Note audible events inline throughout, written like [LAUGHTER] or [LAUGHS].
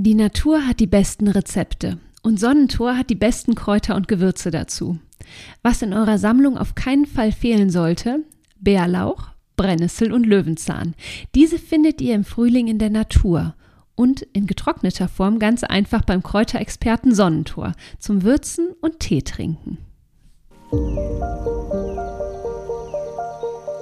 Die Natur hat die besten Rezepte und Sonnentor hat die besten Kräuter und Gewürze dazu. Was in eurer Sammlung auf keinen Fall fehlen sollte, Bärlauch, Brennnessel und Löwenzahn. Diese findet ihr im Frühling in der Natur und in getrockneter Form ganz einfach beim Kräuterexperten Sonnentor zum Würzen und Tee trinken.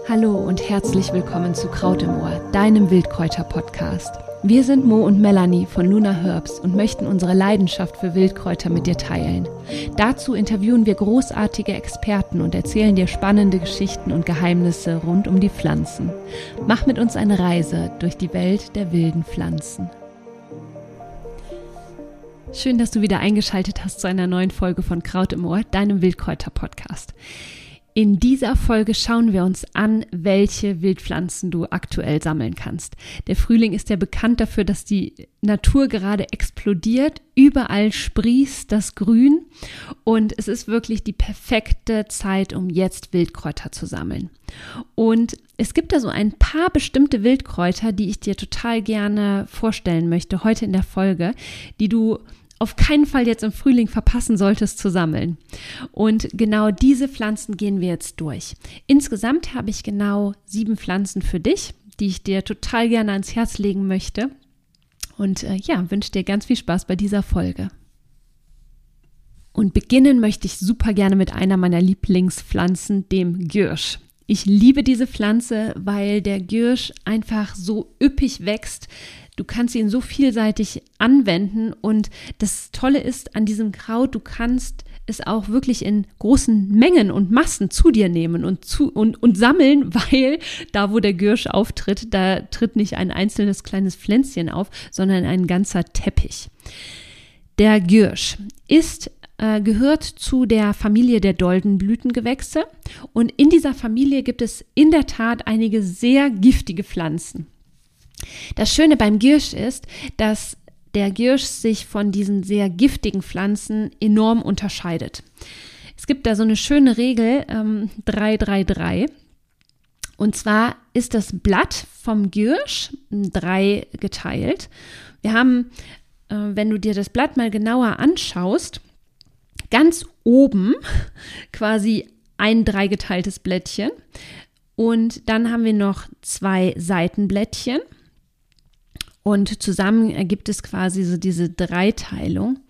Hallo und herzlich willkommen zu Kraut im Ohr, deinem Wildkräuter-Podcast. Wir sind Mo und Melanie von Luna Herbs und möchten unsere Leidenschaft für Wildkräuter mit dir teilen. Dazu interviewen wir großartige Experten und erzählen dir spannende Geschichten und Geheimnisse rund um die Pflanzen. Mach mit uns eine Reise durch die Welt der wilden Pflanzen. Schön, dass du wieder eingeschaltet hast zu einer neuen Folge von Kraut im Ohr, deinem Wildkräuter-Podcast. In dieser Folge schauen wir uns an, welche Wildpflanzen du aktuell sammeln kannst. Der Frühling ist ja bekannt dafür, dass die Natur gerade explodiert. Überall sprießt das Grün und es ist wirklich die perfekte Zeit, um jetzt Wildkräuter zu sammeln. Und es gibt da so ein paar bestimmte Wildkräuter, die ich dir total gerne vorstellen möchte heute in der Folge, die du auf keinen Fall jetzt im Frühling verpassen solltest zu sammeln. Und genau diese Pflanzen gehen wir jetzt durch. Insgesamt habe ich genau sieben Pflanzen für dich, die ich dir total gerne ans Herz legen möchte. Und äh, ja, wünsche dir ganz viel Spaß bei dieser Folge. Und beginnen möchte ich super gerne mit einer meiner Lieblingspflanzen, dem Gürsch. Ich liebe diese Pflanze, weil der Gürsch einfach so üppig wächst. Du kannst ihn so vielseitig anwenden und das Tolle ist an diesem Kraut, du kannst es auch wirklich in großen Mengen und Massen zu dir nehmen und, zu, und, und sammeln, [LAUGHS] weil da, wo der Gürsch auftritt, da tritt nicht ein einzelnes kleines Pflänzchen auf, sondern ein ganzer Teppich. Der Gürsch ist äh, gehört zu der Familie der Doldenblütengewächse und in dieser Familie gibt es in der Tat einige sehr giftige Pflanzen. Das Schöne beim Giersch ist, dass der Giersch sich von diesen sehr giftigen Pflanzen enorm unterscheidet. Es gibt da so eine schöne Regel, ähm, 333. Und zwar ist das Blatt vom Giersch drei geteilt. Wir haben, äh, wenn du dir das Blatt mal genauer anschaust, ganz oben [LAUGHS] quasi ein dreigeteiltes Blättchen. Und dann haben wir noch zwei Seitenblättchen und zusammen ergibt es quasi so diese Dreiteilung.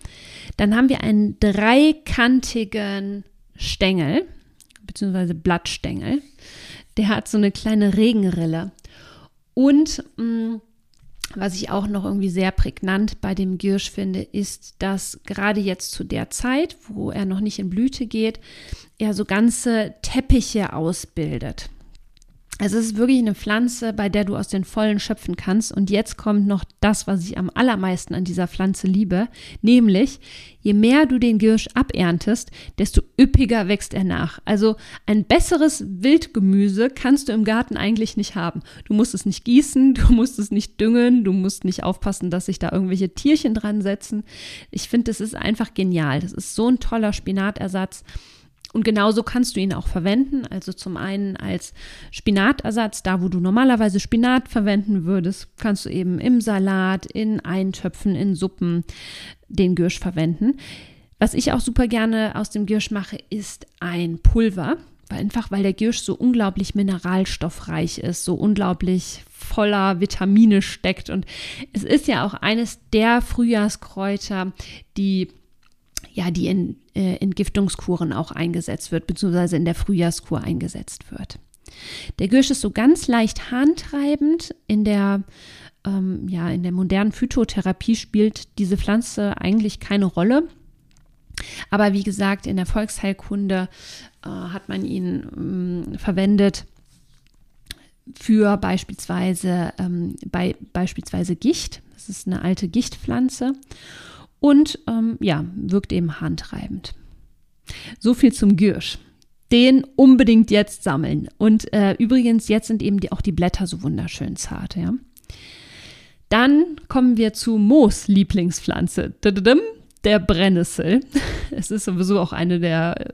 Dann haben wir einen dreikantigen Stängel, beziehungsweise Blattstängel. Der hat so eine kleine Regenrille. Und mh, mm, was ich auch noch irgendwie sehr prägnant bei dem Giersch finde, ist, dass gerade jetzt zu der Zeit, wo er noch nicht in Blüte geht, er so ganze Teppiche ausbildet. Es ist wirklich eine Pflanze, bei der du aus den Vollen schöpfen kannst. Und jetzt kommt noch das, was ich am allermeisten an dieser Pflanze liebe, nämlich je mehr du den Giersch aberntest, desto üppiger wächst er nach. Also ein besseres Wildgemüse kannst du im Garten eigentlich nicht haben. Du musst es nicht gießen, du musst es nicht düngen, du musst nicht aufpassen, dass sich da irgendwelche Tierchen dran setzen. Ich finde, das ist einfach genial. Das ist so ein toller Spinatersatz. Und genauso kannst du ihn auch verwenden. Also zum einen als Spinatersatz, da wo du normalerweise Spinat verwenden würdest, kannst du eben im Salat, in Eintöpfen, in Suppen den Gürsch verwenden. Was ich auch super gerne aus dem Gürsch mache, ist ein Pulver. Einfach weil der Gürsch so unglaublich mineralstoffreich ist, so unglaublich voller Vitamine steckt. Und es ist ja auch eines der Frühjahrskräuter, die ja, die in äh, Entgiftungskuren auch eingesetzt wird, beziehungsweise in der Frühjahrskur eingesetzt wird. Der Gürsch ist so ganz leicht handtreibend. In der, ähm, ja, in der modernen Phytotherapie spielt diese Pflanze eigentlich keine Rolle. Aber wie gesagt, in der Volksheilkunde äh, hat man ihn äh, verwendet für beispielsweise, ähm, bei beispielsweise Gicht. Das ist eine alte Gichtpflanze und ähm, ja, wirkt eben handtreibend. So viel zum Gürsch. Den unbedingt jetzt sammeln. Und äh, übrigens, jetzt sind eben die, auch die Blätter so wunderschön zart, ja. Dann kommen wir zu Moos Lieblingspflanze. Der Brennnessel. [LAUGHS] Es ist sowieso auch eine der,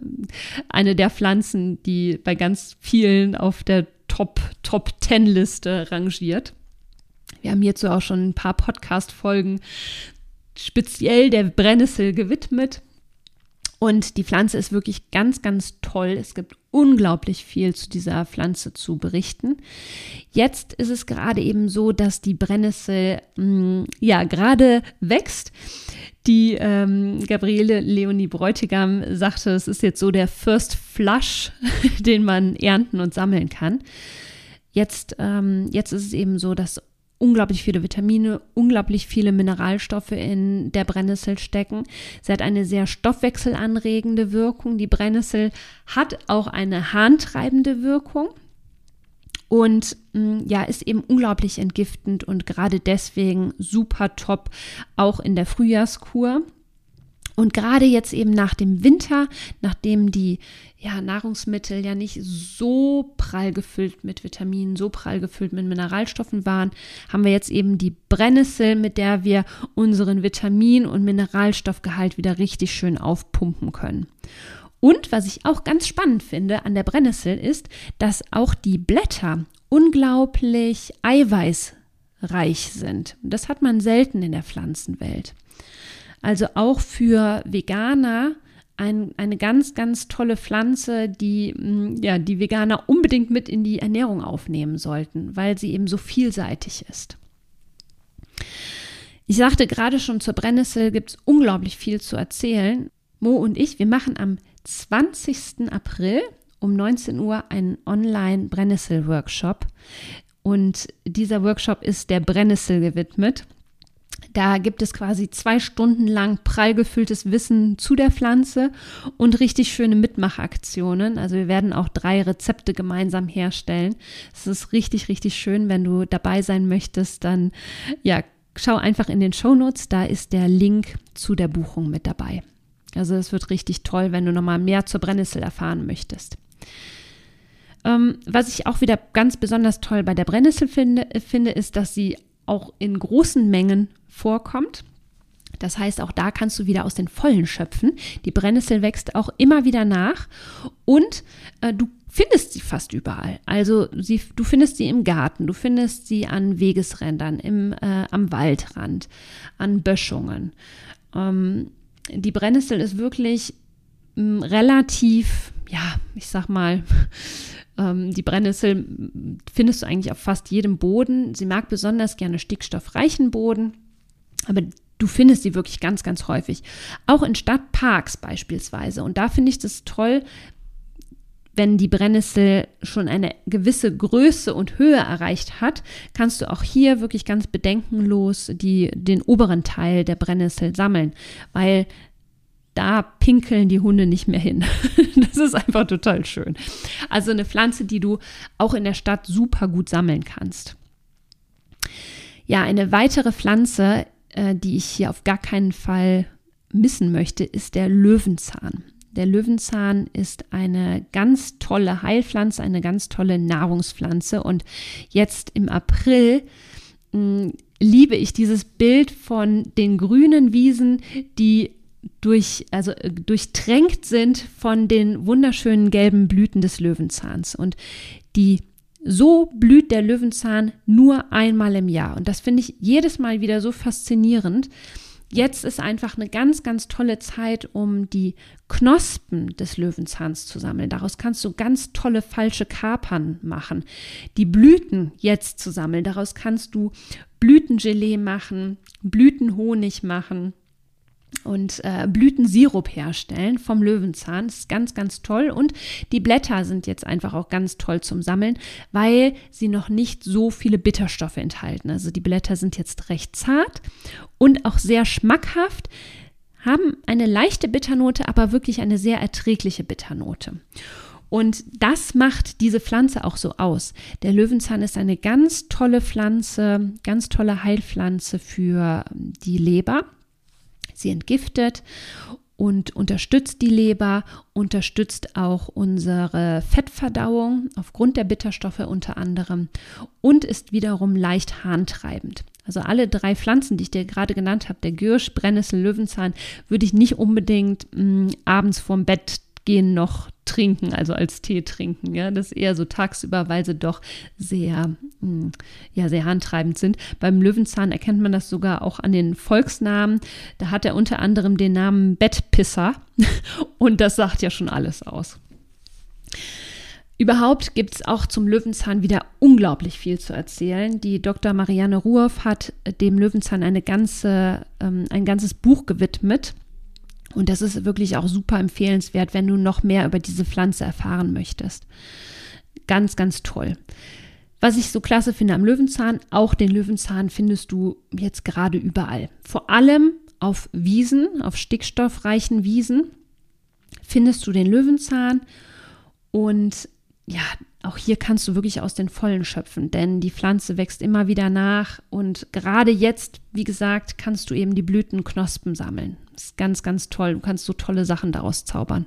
eine der Pflanzen, die bei ganz vielen auf der Top, Top 10 Liste rangiert. Wir haben hierzu auch schon ein paar Podcast-Folgen speziell der Brennnessel gewidmet. Und die Pflanze ist wirklich ganz, ganz toll. Es gibt unglaublich viel zu dieser Pflanze zu berichten. Jetzt ist es gerade eben so, dass die Brennnessel mh, mm, ja gerade wächst. Die ähm, Gabriele Leonie Bräutigam sagte, es ist jetzt so der First Flush, [LAUGHS] den man ernten und sammeln kann. Jetzt, ähm, jetzt ist es eben so, dass unglaublich viele Vitamine, unglaublich viele Mineralstoffe in der Brennnessel stecken. Sie hat eine sehr stoffwechselanregende Wirkung. Die Brennnessel hat auch eine harntreibende Wirkung und mm, ja, ist eben unglaublich entgiftend und gerade deswegen super top auch in der Frühjahrskur. Und gerade jetzt eben nach dem Winter, nachdem die ja, Nahrungsmittel ja nicht so prall gefüllt mit Vitaminen, so prall gefüllt mit Mineralstoffen waren, haben wir jetzt eben die Brennnessel, mit der wir unseren Vitamin- und Mineralstoffgehalt wieder richtig schön aufpumpen können. Und was ich auch ganz spannend finde an der Brennnessel ist, dass auch die Blätter unglaublich eiweißreich sind. Das hat man selten in der Pflanzenwelt. Also auch für Veganer ein, eine ganz, ganz tolle Pflanze, die mm, ja, die Veganer unbedingt mit in die Ernährung aufnehmen sollten, weil sie eben so vielseitig ist. Ich sagte gerade schon, zur Brennnessel gibt es unglaublich viel zu erzählen. Mo und ich, wir machen am 20. April um 19 Uhr einen Online-Brennnessel-Workshop. Und dieser Workshop ist der Brennnessel gewidmet. Da gibt es quasi zwei Stunden lang prall gefülltes Wissen zu der Pflanze und richtig schöne Mitmachaktionen. Also wir werden auch drei Rezepte gemeinsam herstellen. Es ist richtig, richtig schön. Wenn du dabei sein möchtest, dann ja, schau einfach in den Show Notes. Da ist der Link zu der Buchung mit dabei. Also es wird richtig toll, wenn du nochmal mehr zur Brennnessel erfahren möchtest. Ähm, was ich auch wieder ganz besonders toll bei der Brennnessel finde, finde, ist, dass sie auch in großen Mengen vorkommt. Das heißt, auch da kannst du wieder aus den Vollen schöpfen. Die Brennnessel wächst auch immer wieder nach und äh, du findest sie fast überall. Also sie, du findest sie im Garten, du findest sie an Wegesrändern, im, äh, am Waldrand, an Böschungen. Ähm, die Brennnessel ist wirklich mh, mm, relativ, ja, ich sag mal, [LAUGHS] ähm, die Brennnessel findest du eigentlich auf fast jedem Boden. Sie mag besonders gerne stickstoffreichen Boden, aber du findest sie wirklich ganz, ganz häufig. Auch in Stadtparks beispielsweise. Und da finde ich das toll, wenn die Brennnessel schon eine gewisse Größe und Höhe erreicht hat, kannst du auch hier wirklich ganz bedenkenlos die, den oberen Teil der Brennnessel sammeln, weil da pinkeln die Hunde nicht mehr hin. [LAUGHS] das ist einfach total schön. Also eine Pflanze, die du auch in der Stadt super gut sammeln kannst. Ja, eine weitere Pflanze, äh, die ich hier auf gar keinen Fall missen möchte, ist der Löwenzahn. Der Löwenzahn ist eine ganz tolle Heilpflanze, eine ganz tolle Nahrungspflanze. Und jetzt im April mh, hm, liebe ich dieses Bild von den grünen Wiesen, die durch, also äh, durchtränkt sind von den wunderschönen gelben Blüten des Löwenzahns. Und die so blüht der Löwenzahn nur einmal im Jahr. Und das finde ich jedes Mal wieder so faszinierend. Jetzt ist einfach eine ganz, ganz tolle Zeit, um die Knospen des Löwenzahns zu sammeln. Daraus kannst du ganz tolle falsche Kapern machen. Die Blüten jetzt zu sammeln. Daraus kannst du Blütengelee machen, Blütenhonig machen und äh, Blütensirup herstellen vom Löwenzahn. Das ist ganz, ganz toll. Und die Blätter sind jetzt einfach auch ganz toll zum Sammeln, weil sie noch nicht so viele Bitterstoffe enthalten. Also die Blätter sind jetzt recht zart und auch sehr schmackhaft, haben eine leichte Bitternote, aber wirklich eine sehr erträgliche Bitternote. Und das macht diese Pflanze auch so aus. Der Löwenzahn ist eine ganz tolle Pflanze, ganz tolle Heilpflanze für die Leber. Sie entgiftet und unterstützt die Leber, unterstützt auch unsere Fettverdauung aufgrund der Bitterstoffe unter anderem und ist wiederum leicht harntreibend. Also alle drei Pflanzen, die ich dir gerade genannt habe, der Gürsch, Brennnessel, Löwenzahn, würde ich nicht unbedingt mh, mm, abends vorm Bett gehen noch trinken, also als Tee trinken. Ja, das eher so tagsüber, weil sie doch sehr, hm, ja, sehr handtreibend sind. Beim Löwenzahn erkennt man das sogar auch an den Volksnamen. Da hat er unter anderem den Namen Bettpisser [LAUGHS] und das sagt ja schon alles aus. Überhaupt gibt es auch zum Löwenzahn wieder unglaublich viel zu erzählen. Die Dr. Marianne Ruoff hat dem Löwenzahn eine ganze, ähm, ein ganzes Buch gewidmet. Und das ist wirklich auch super empfehlenswert, wenn du noch mehr über diese Pflanze erfahren möchtest. Ganz, ganz toll. Was ich so klasse finde am Löwenzahn, auch den Löwenzahn findest du jetzt gerade überall. Vor allem auf Wiesen, auf stickstoffreichen Wiesen findest du den Löwenzahn und ja, auch hier kannst du wirklich aus den Vollen schöpfen, denn die Pflanze wächst immer wieder nach und gerade jetzt, wie gesagt, kannst du eben die Blütenknospen sammeln. Ist ganz, ganz toll. Du kannst so tolle Sachen daraus zaubern.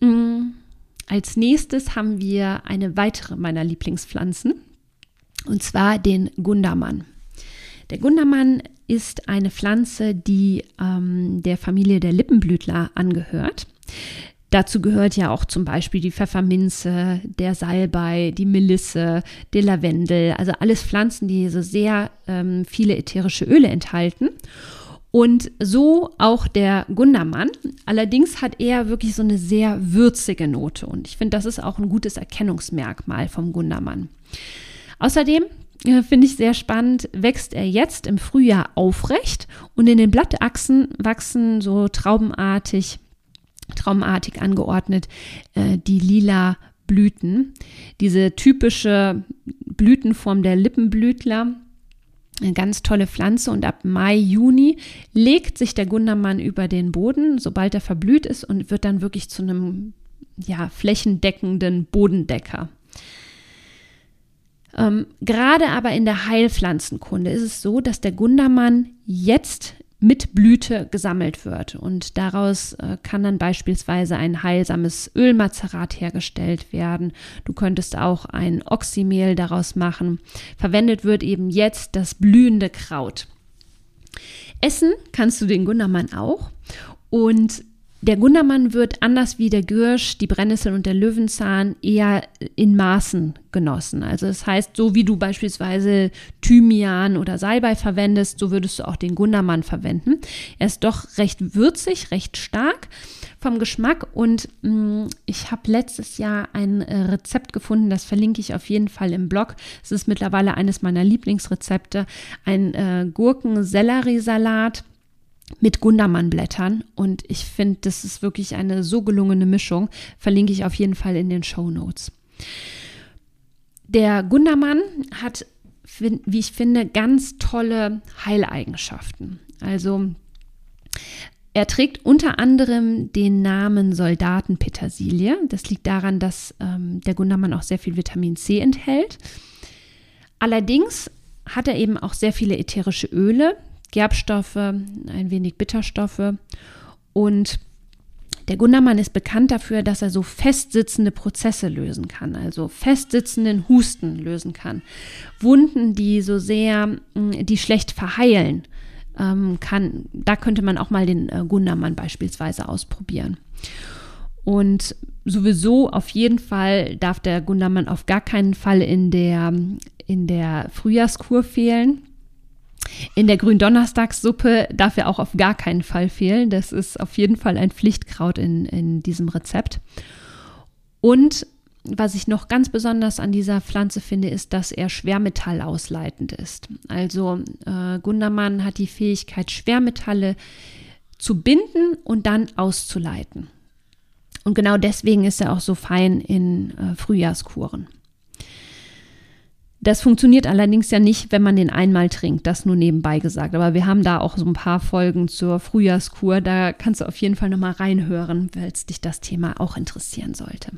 Mm, als nächstes haben wir eine weitere meiner Lieblingspflanzen und zwar den Gundermann. Der Gundermann ist eine Pflanze, die ähm, der Familie der Lippenblütler angehört. Dazu gehört ja auch zum Beispiel die Pfefferminze, der Salbei, die Melisse, der Lavendel, also alles Pflanzen, die so sehr ähm, viele ätherische Öle enthalten. Und so auch der Gundermann. Allerdings hat er wirklich so eine sehr würzige Note. Und ich finde, das ist auch ein gutes Erkennungsmerkmal vom Gundermann. Außerdem äh, finde ich sehr spannend, wächst er jetzt im Frühjahr aufrecht und in den Blattachsen wachsen so traubenartig traumartig angeordnet, äh, die lila Blüten. Diese typische Blütenform der Lippenblütler. Eine ganz tolle Pflanze und ab Mai, Juni legt sich der Gundermann über den Boden, sobald er verblüht ist und wird dann wirklich zu einem ja, flächendeckenden Bodendecker. Ähm, gerade aber in der Heilpflanzenkunde ist es so, dass der Gundermann jetzt mit Blüte gesammelt wird. Und daraus äh, kann dann beispielsweise ein heilsames Ölmazerat hergestellt werden. Du könntest auch ein Oxymehl daraus machen. Verwendet wird eben jetzt das blühende Kraut. Essen kannst du den Gundermann auch. Und der Gundermann wird anders wie der Gürsch, die Brennnessel und der Löwenzahn eher in Maßen genossen. Also das heißt, so wie du beispielsweise Thymian oder Salbei verwendest, so würdest du auch den Gundermann verwenden. Er ist doch recht würzig, recht stark vom Geschmack und mh, mm, ich habe letztes Jahr ein äh, Rezept gefunden, das verlinke ich auf jeden Fall im Blog. Es ist mittlerweile eines meiner Lieblingsrezepte, ein äh, Gurken-Selleriesalat mit Gundermann-Blättern. Und ich finde, das ist wirklich eine so gelungene Mischung. Verlinke ich auf jeden Fall in den Show Notes. Der Gundermann hat, wie ich finde, ganz tolle Heileigenschaften. Also er trägt unter anderem den Namen Soldatenpetersilie. Das liegt daran, dass ähm, der Gundermann auch sehr viel Vitamin C enthält. Allerdings hat er eben auch sehr viele ätherische Öle, Gerbstoffe, ein wenig Bitterstoffe. Und der Gundermann ist bekannt dafür, dass er so festsitzende Prozesse lösen kann, also festsitzenden Husten lösen kann. Wunden, die so sehr, mm, die schlecht verheilen, ähm, kann, da könnte man auch mal den äh, Gundermann beispielsweise ausprobieren. Und sowieso auf jeden Fall darf der Gundermann auf gar keinen Fall in der, in der Frühjahrskur fehlen. In der Gründonnerstagssuppe darf er auch auf gar keinen Fall fehlen. Das ist auf jeden Fall ein Pflichtkraut in, in diesem Rezept. Und was ich noch ganz besonders an dieser Pflanze finde, ist, dass er schwermetallausleitend ist. Also äh, Gundermann hat die Fähigkeit, Schwermetalle zu binden und dann auszuleiten. Und genau deswegen ist er auch so fein in äh, Frühjahrskuren. Das funktioniert allerdings ja nicht, wenn man den einmal trinkt, das nur nebenbei gesagt. Aber wir haben da auch so ein paar Folgen zur Frühjahrskur. Da kannst du auf jeden Fall nochmal reinhören, es dich das Thema auch interessieren sollte.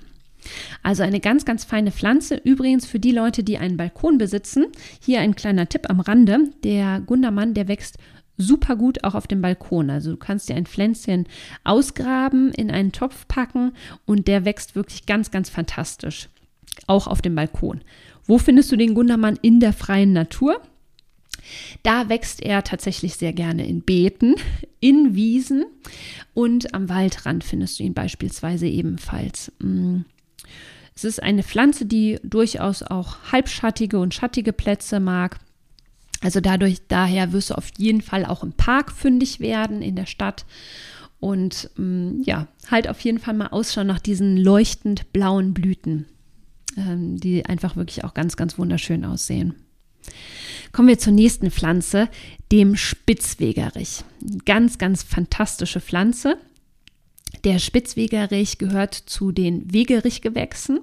Also eine ganz, ganz feine Pflanze. Übrigens für die Leute, die einen Balkon besitzen, hier ein kleiner Tipp am Rande. Der Gundermann, der wächst super gut auch auf dem Balkon. Also du kannst dir ein Pflänzchen ausgraben, in einen Topf packen und der wächst wirklich ganz, ganz fantastisch. Auch auf dem Balkon. Wo findest du den Gundermann in der freien Natur? Da wächst er tatsächlich sehr gerne in Beeten, in Wiesen und am Waldrand findest du ihn beispielsweise ebenfalls. Mm. Es ist eine Pflanze, die durchaus auch halbschattige und schattige Plätze mag. Also dadurch, daher wirst du auf jeden Fall auch im Park fündig werden, in der Stadt. Und mm, ja, halt auf jeden Fall mal Ausschau nach diesen leuchtend blauen Blüten, die einfach wirklich auch ganz, ganz wunderschön aussehen. Kommen wir zur nächsten Pflanze, dem Spitzwegerich. Ganz, ganz fantastische Pflanze. Der Spitzwegerich gehört zu den Wegerichgewächsen,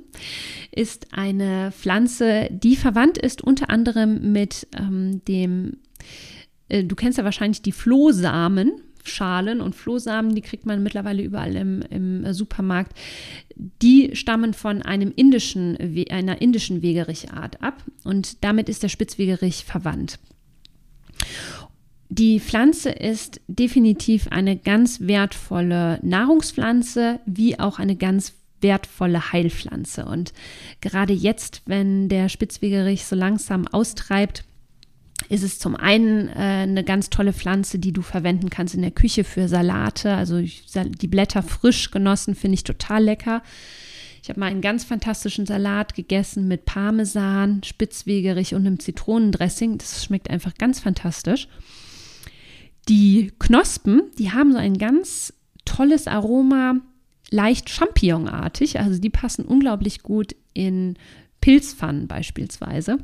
ist eine Pflanze, die verwandt ist unter anderem mit ähm, dem, äh, du kennst ja wahrscheinlich die Flohsamen, Schalen und Flohsamen, die kriegt man mittlerweile überall im, im Supermarkt. Die stammen von einem indischen, einer indischen Wegerichart ab und damit ist der Spitzwegerich verwandt. Die Pflanze ist definitiv eine ganz wertvolle Nahrungspflanze, wie auch eine ganz wertvolle Heilpflanze. Und gerade jetzt, wenn der Spitzwegerich so langsam austreibt, ist es zum einen äh, eine ganz tolle Pflanze, die du verwenden kannst in der Küche für Salate. Also die Blätter frisch genossen finde ich total lecker. Ich habe mal einen ganz fantastischen Salat gegessen mit Parmesan, Spitzwegerich und einem Zitronendressing. Das schmeckt einfach ganz fantastisch. Die Knospen, die haben so ein ganz tolles Aroma, leicht Champignonartig. Also die passen unglaublich gut in Pilzpfannen beispielsweise.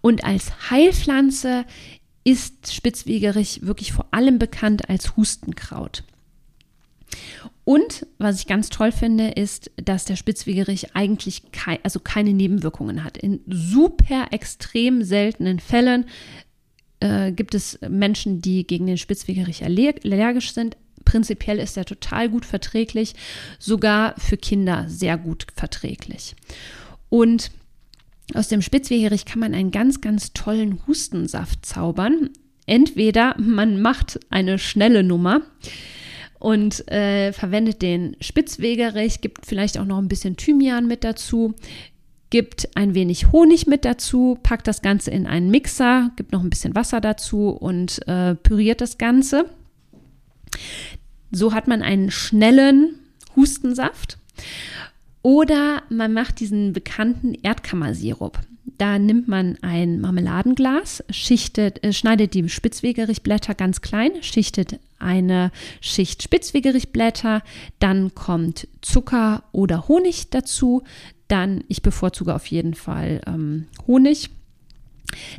Und als Heilpflanze ist Spitzwegerich wirklich vor allem bekannt als Hustenkraut. Und was ich ganz toll finde, ist, dass der Spitzwegerich eigentlich kei also keine Nebenwirkungen hat. In super extrem seltenen Fällen äh, gibt es Menschen, die gegen den Spitzwegerich allergisch sind. Prinzipiell ist er total gut verträglich, sogar für Kinder sehr gut verträglich. Und aus dem Spitzwegerich kann man einen ganz, ganz tollen Hustensaft zaubern. Entweder man macht eine schnelle Nummer und äh, verwendet den Spitzwegerich, gibt vielleicht auch noch ein bisschen Thymian mit dazu, gibt ein wenig Honig mit dazu, packt das Ganze in einen Mixer, gibt noch ein bisschen Wasser dazu und äh, püriert das Ganze. So hat man einen schnellen Hustensaft. Oder man macht diesen bekannten Erdkammersirup. Da nimmt man ein Marmeladenglas, schichtet, äh, schneidet die Spitzwegerichblätter ganz klein, schichtet eine Schicht Spitzwegerichblätter, dann kommt Zucker oder Honig dazu. Dann, ich bevorzuge auf jeden Fall ähm, Honig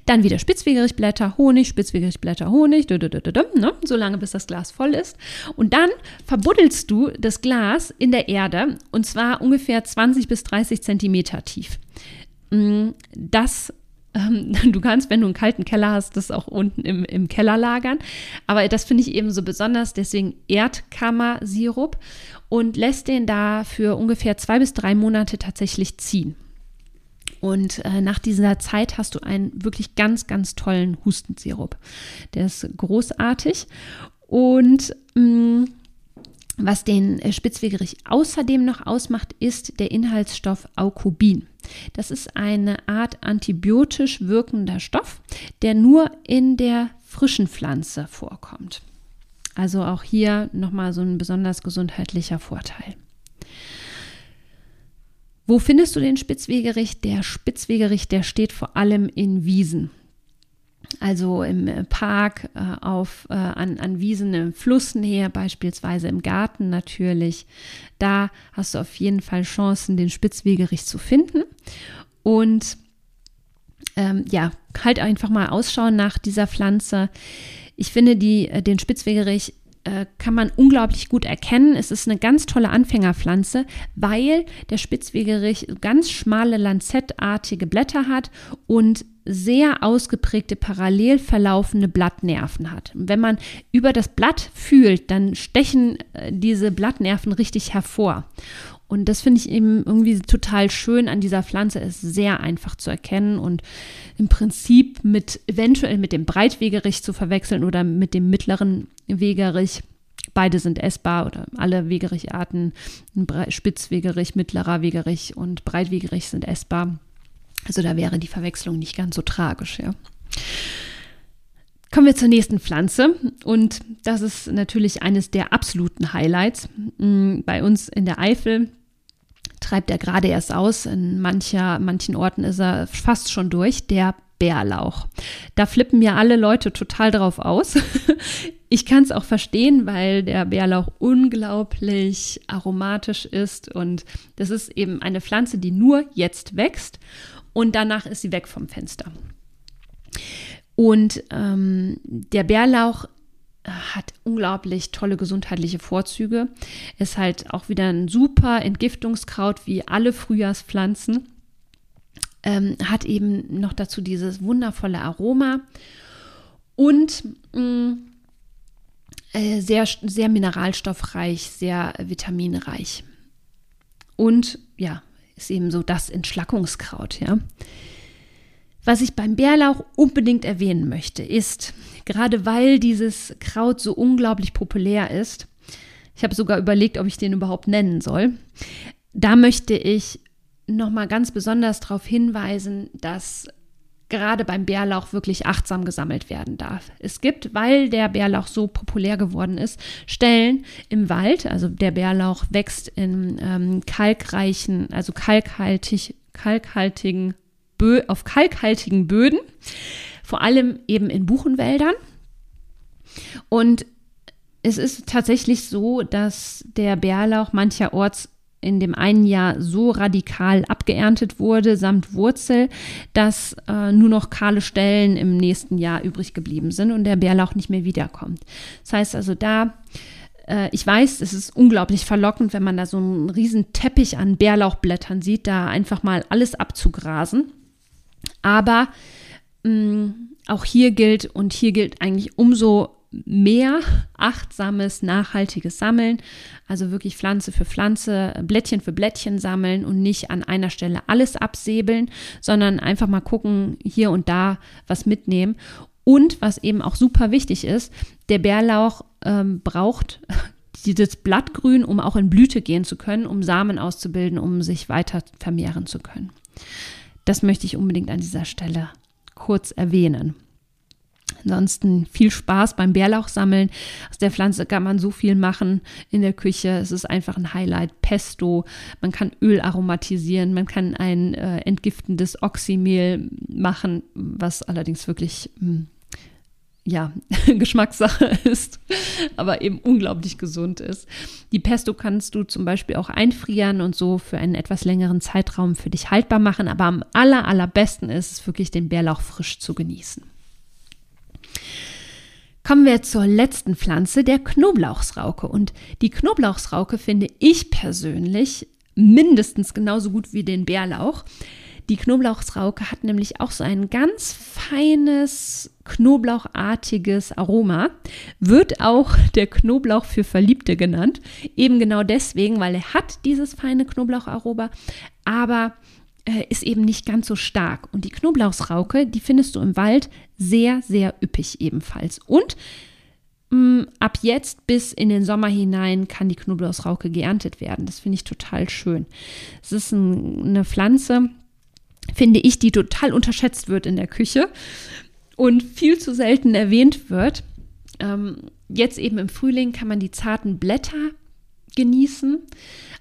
dann wieder Spitzwegerichblätter, Honig, Spitzwegerichblätter, Honig, ne? so lange bis das Glas voll ist. Und dann verbuddelst du das Glas in der Erde und zwar ungefähr 20 bis 30 Zentimeter tief. Mm, das ähm, [LAUGHS] Du kannst, wenn du einen kalten Keller hast, das auch unten im, im Keller lagern. Aber das finde ich eben so besonders, deswegen Erdkammersirup und lässt den da für ungefähr zwei bis drei Monate tatsächlich ziehen. Und äh, nach dieser Zeit hast du einen wirklich ganz, ganz tollen Hustensirup. Der ist großartig. Und mh, mm, was den äh, Spitzwegerich außerdem noch ausmacht, ist der Inhaltsstoff Aukobin. Das ist eine Art antibiotisch wirkender Stoff, der nur in der frischen Pflanze vorkommt. Also auch hier nochmal so ein besonders gesundheitlicher Vorteil. Wo findest du den Spitzwegerich? Der Spitzwegerich, der steht vor allem in Wiesen. Also im Park, äh, auf, äh, an, an Wiesen im Flussnähe, beispielsweise im Garten natürlich. Da hast du auf jeden Fall Chancen, den Spitzwegerich zu finden. Und ähm, ja, halt einfach mal ausschauen nach dieser Pflanze. Ich finde die, äh, den Spitzwegerich äh, kann man unglaublich gut erkennen. Es ist eine ganz tolle Anfängerpflanze, weil der Spitzwegerich ganz schmale lanzettartige Blätter hat und sehr ausgeprägte parallel verlaufende Blattnerven hat. Wenn man über das Blatt fühlt, dann stechen äh, diese Blattnerven richtig hervor. Und das finde ich eben irgendwie total schön an dieser Pflanze. Es ist sehr einfach zu erkennen und im Prinzip mit eventuell mit dem Breitwegerich zu verwechseln oder mit dem mittleren Wegerich. Beide sind essbar oder alle Wegericharten, Spitzwegerich, mittlerer Wegerich und Breitwegerich sind essbar. Also da wäre die Verwechslung nicht ganz so tragisch, ja. Kommen wir zur nächsten Pflanze und das ist natürlich eines der absoluten Highlights. Mm, bei uns in der Eifel treibt er gerade erst aus. In mancher, manchen Orten ist er fast schon durch. Der Bärlauch. Da flippen ja alle Leute total drauf aus. [LAUGHS] Ich kann es auch verstehen, weil der Bärlauch unglaublich aromatisch ist und das ist eben eine Pflanze, die nur jetzt wächst und danach ist sie weg vom Fenster. Und ähm, der Bärlauch hat unglaublich tolle gesundheitliche Vorzüge. Ist halt auch wieder ein super Entgiftungskraut wie alle Frühjahrspflanzen. Ähm, hat eben noch dazu dieses wundervolle Aroma und mh, mm, äh, sehr, sehr mineralstoffreich, sehr vitaminreich. Und ja, ist eben so das Entschlackungskraut, ja. Was ich beim Bärlauch unbedingt erwähnen möchte, ist, gerade weil dieses Kraut so unglaublich populär ist, ich habe sogar überlegt, ob ich den überhaupt nennen soll, da möchte ich nochmal ganz besonders darauf hinweisen, dass gerade beim Bärlauch wirklich achtsam gesammelt werden darf. Es gibt, weil der Bärlauch so populär geworden ist, Stellen im Wald, also der Bärlauch wächst in ähm, kalkreichen, also kalkhaltig, kalkhaltigen Bö auf kalkhaltigen Böden, vor allem eben in Buchenwäldern. Und es ist tatsächlich so, dass der Bärlauch mancherorts in dem einen Jahr so radikal abgeerntet wurde, samt Wurzel, dass äh, nur noch kahle Stellen im nächsten Jahr übrig geblieben sind und der Bärlauch nicht mehr wiederkommt. Das heißt also da, äh, ich weiß, es ist unglaublich verlockend, wenn man da so einen riesen Teppich an Bärlauchblättern sieht, da einfach mal alles abzugrasen. Aber mh, mm, auch hier gilt und hier gilt eigentlich umso mehr achtsames, nachhaltiges Sammeln. Also wirklich Pflanze für Pflanze, Blättchen für Blättchen sammeln und nicht an einer Stelle alles absäbeln, sondern einfach mal gucken, hier und da was mitnehmen. Und was eben auch super wichtig ist, der Bärlauch ähm, braucht [LAUGHS] dieses Blattgrün, um auch in Blüte gehen zu können, um Samen auszubilden, um sich weiter vermehren zu können. Das möchte ich unbedingt an dieser Stelle kurz erwähnen. Ansonsten viel Spaß beim Bärlauchsammeln. Aus der Pflanze kann man so viel machen in der Küche. Es ist einfach ein Highlight. Pesto, man kann Öl aromatisieren, man kann ein äh, entgiftendes Oxymehl machen, was allerdings wirklich mh, hm, ja, [LAUGHS] Geschmackssache ist, aber eben unglaublich gesund ist. Die Pesto kannst du zum Beispiel auch einfrieren und so für einen etwas längeren Zeitraum für dich haltbar machen, aber am aller, allerbesten ist es wirklich, den Bärlauch frisch zu genießen. Kommen wir zur letzten Pflanze, der Knoblauchsrauke. Und die Knoblauchsrauke finde ich persönlich mindestens genauso gut wie den Bärlauch. Die Knoblauchsrauke hat nämlich auch so ein ganz feines, knoblauchartiges Aroma. Wird auch der Knoblauch für Verliebte genannt. Eben genau deswegen, weil er hat dieses feine Knoblaucharoma, aber äh, ist eben nicht ganz so stark. Und die Knoblauchsrauke, die findest du im Wald sehr, sehr üppig ebenfalls. Und mm, ab jetzt bis in den Sommer hinein kann die Knoblauchsrauke geerntet werden. Das finde ich total schön. Es ist ein, eine Pflanze, finde ich, die total unterschätzt wird in der Küche und viel zu selten erwähnt wird. Ähm, jetzt eben im Frühling kann man die zarten Blätter genießen.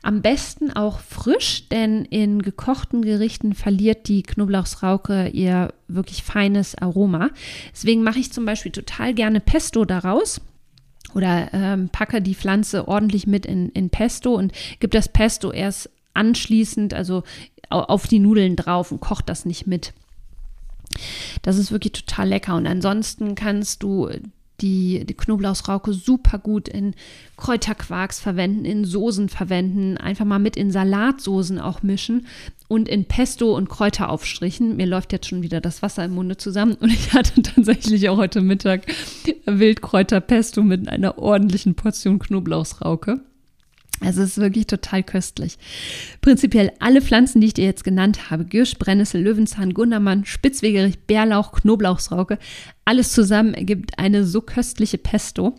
Am besten auch frisch, denn in gekochten Gerichten verliert die Knoblauchsrauke ihr wirklich feines Aroma. Deswegen mache ich zum Beispiel total gerne Pesto daraus oder ähm, packe die Pflanze ordentlich mit in, in Pesto und gebe das Pesto erst anschließend, also auf die Nudeln drauf und koche das nicht mit. Das ist wirklich total lecker. Und ansonsten kannst du die, die Knoblauchsrauke super gut in Kräuterquarks verwenden, in Soßen verwenden, einfach mal mit in Salatsoßen auch mischen und in Pesto und Kräuteraufstrichen. Mir läuft jetzt schon wieder das Wasser im Munde zusammen und ich hatte [LAUGHS] tatsächlich auch heute Mittag Wildkräuterpesto mit einer ordentlichen Portion Knoblauchsrauke. Also es ist wirklich total köstlich. Prinzipiell alle Pflanzen, die ich dir jetzt genannt habe, Girsch, Brennnessel, Löwenzahn, Gundermann, Spitzwegerich, Bärlauch, Knoblauchsrauke, alles zusammen ergibt eine so köstliche Pesto.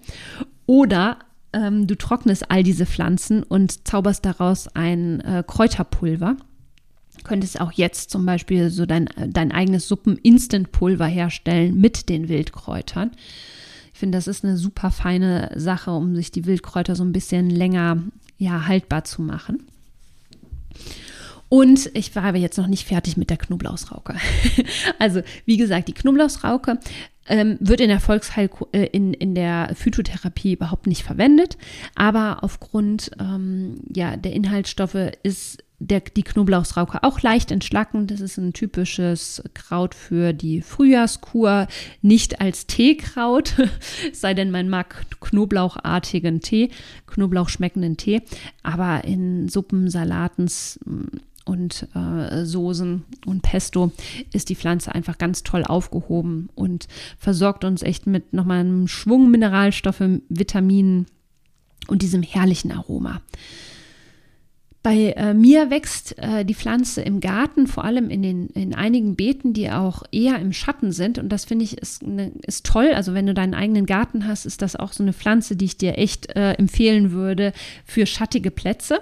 Oder ähm, du trocknest all diese Pflanzen und zauberst daraus ein äh, Kräuterpulver. könntest auch jetzt zum Beispiel so dein, dein eigenes Suppen-Instant-Pulver herstellen mit den Wildkräutern. Finde, das ist eine super feine Sache, um sich die Wildkräuter so ein bisschen länger ja, haltbar zu machen. Und ich war aber jetzt noch nicht fertig mit der Knoblauchsrauke. [LAUGHS] also, wie gesagt, die Knoblauchsrauke ähm, wird in der Volksheil äh, in, in der Phytotherapie überhaupt nicht verwendet, aber aufgrund ähm, ja, der Inhaltsstoffe ist der, die Knoblauchsrauke auch leicht entschlackend. Das ist ein typisches Kraut für die Frühjahrskur, nicht als Teekraut, [LAUGHS] sei denn man mag knoblauchartigen Tee, Knoblauch schmeckenden Tee, aber in Suppen, Salaten und äh, Soßen und Pesto ist die Pflanze einfach ganz toll aufgehoben und versorgt uns echt mit nochmal einem Schwung Mineralstoffe, Vitaminen und diesem herrlichen Aroma. Bei äh, mir wächst äh, die Pflanze im Garten, vor allem in, den, in einigen Beeten, die auch eher im Schatten sind. Und das finde ich ist, ne, ist toll. Also wenn du deinen eigenen Garten hast, ist das auch so eine Pflanze, die ich dir echt äh, empfehlen würde für schattige Plätze.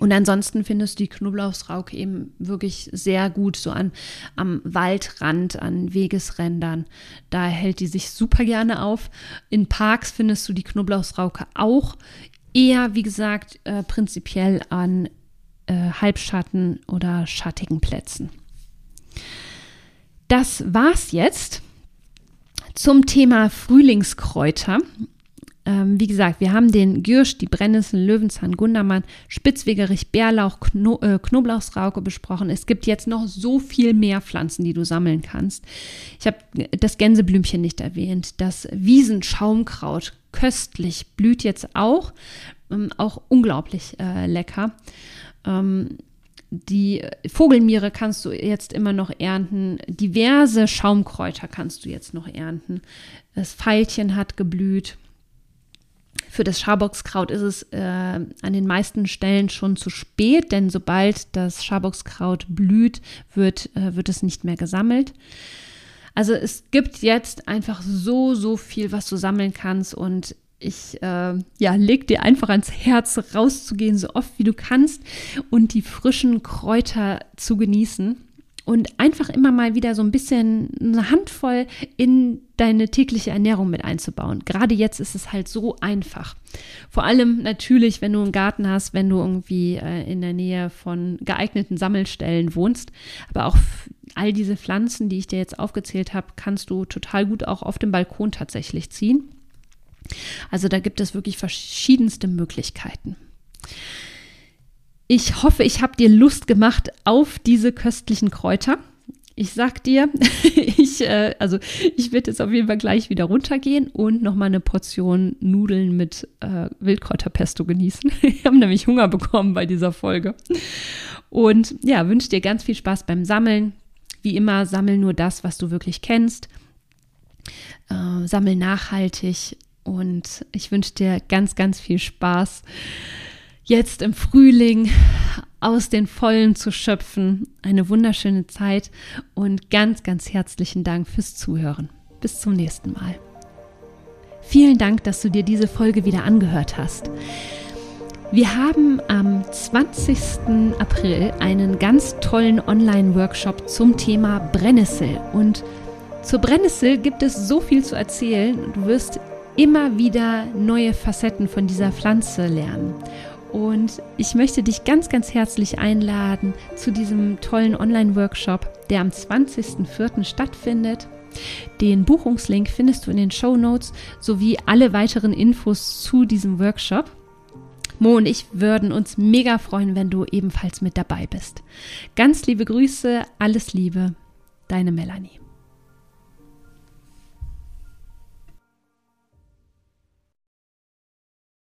Und ansonsten findest du die Knoblauchsrauke eben wirklich sehr gut so an, am Waldrand, an Wegesrändern. Da hält die sich super gerne auf. In Parks findest du die Knoblauchsrauke auch eher, wie gesagt, äh, prinzipiell an äh, Halbschatten oder schattigen Plätzen. Das war's jetzt zum Thema Frühlingskräuter. Ähm, wie gesagt, wir haben den Gürsch, die Brennnessel, Löwenzahn, Gundermann, Spitzwegerich, Bärlauch, Kno äh, Knoblauchsrauke besprochen. Es gibt jetzt noch so viel mehr Pflanzen, die du sammeln kannst. Ich habe das Gänseblümchen nicht erwähnt. Das Wiesenschaumkraut, köstlich, blüht jetzt auch. Ähm, auch unglaublich äh, lecker. Ähm, die Vogelmiere kannst du jetzt immer noch ernten. Diverse Schaumkräuter kannst du jetzt noch ernten. Das Veilchen hat geblüht. Für das Schaboxkraut ist es äh, an den meisten Stellen schon zu spät, denn sobald das Schaboxkraut blüht, wird, äh, wird es nicht mehr gesammelt. Also es gibt jetzt einfach so, so viel, was du sammeln kannst und ich äh, ja, leg dir einfach ans Herz, rauszugehen, so oft wie du kannst und die frischen Kräuter zu genießen und einfach immer mal wieder so ein bisschen eine Handvoll in deine tägliche Ernährung mit einzubauen. Gerade jetzt ist es halt so einfach. Vor allem natürlich, wenn du einen Garten hast, wenn du irgendwie äh, in der Nähe von geeigneten Sammelstellen wohnst. Aber auch all diese Pflanzen, die ich dir jetzt aufgezählt habe, kannst du total gut auch auf dem Balkon tatsächlich ziehen. Also da gibt es wirklich verschiedenste Möglichkeiten. Ich hoffe, ich habe dir Lust gemacht auf diese köstlichen Kräuter. Ich sag dir, [LAUGHS] ich, äh, also ich werde jetzt auf jeden Fall gleich wieder runtergehen und nochmal eine Portion Nudeln mit äh, Wildkräuterpesto genießen. [LAUGHS] Ich habe nämlich Hunger bekommen bei dieser Folge. Und ja, wünsche dir ganz viel Spaß beim Sammeln. Wie immer, sammel nur das, was du wirklich kennst. Äh, sammel nachhaltig und ich wünsche dir ganz, ganz viel Spaß jetzt im Frühling aus den Vollen zu schöpfen. Eine wunderschöne Zeit und ganz, ganz herzlichen Dank fürs Zuhören. Bis zum nächsten Mal. Vielen Dank, dass du dir diese Folge wieder angehört hast. Wir haben am 20. April einen ganz tollen Online-Workshop zum Thema Brennnessel. Und zur Brennnessel gibt es so viel zu erzählen. Du wirst immer wieder neue Facetten von dieser Pflanze lernen. Und ich möchte dich ganz, ganz herzlich einladen zu diesem tollen Online-Workshop, der am 20.04. stattfindet. Den Buchungslink findest du in den Show Notes sowie alle weiteren Infos zu diesem Workshop. Mo und ich würden uns mega freuen, wenn du ebenfalls mit dabei bist. Ganz liebe Grüße, alles Liebe, deine Melanie.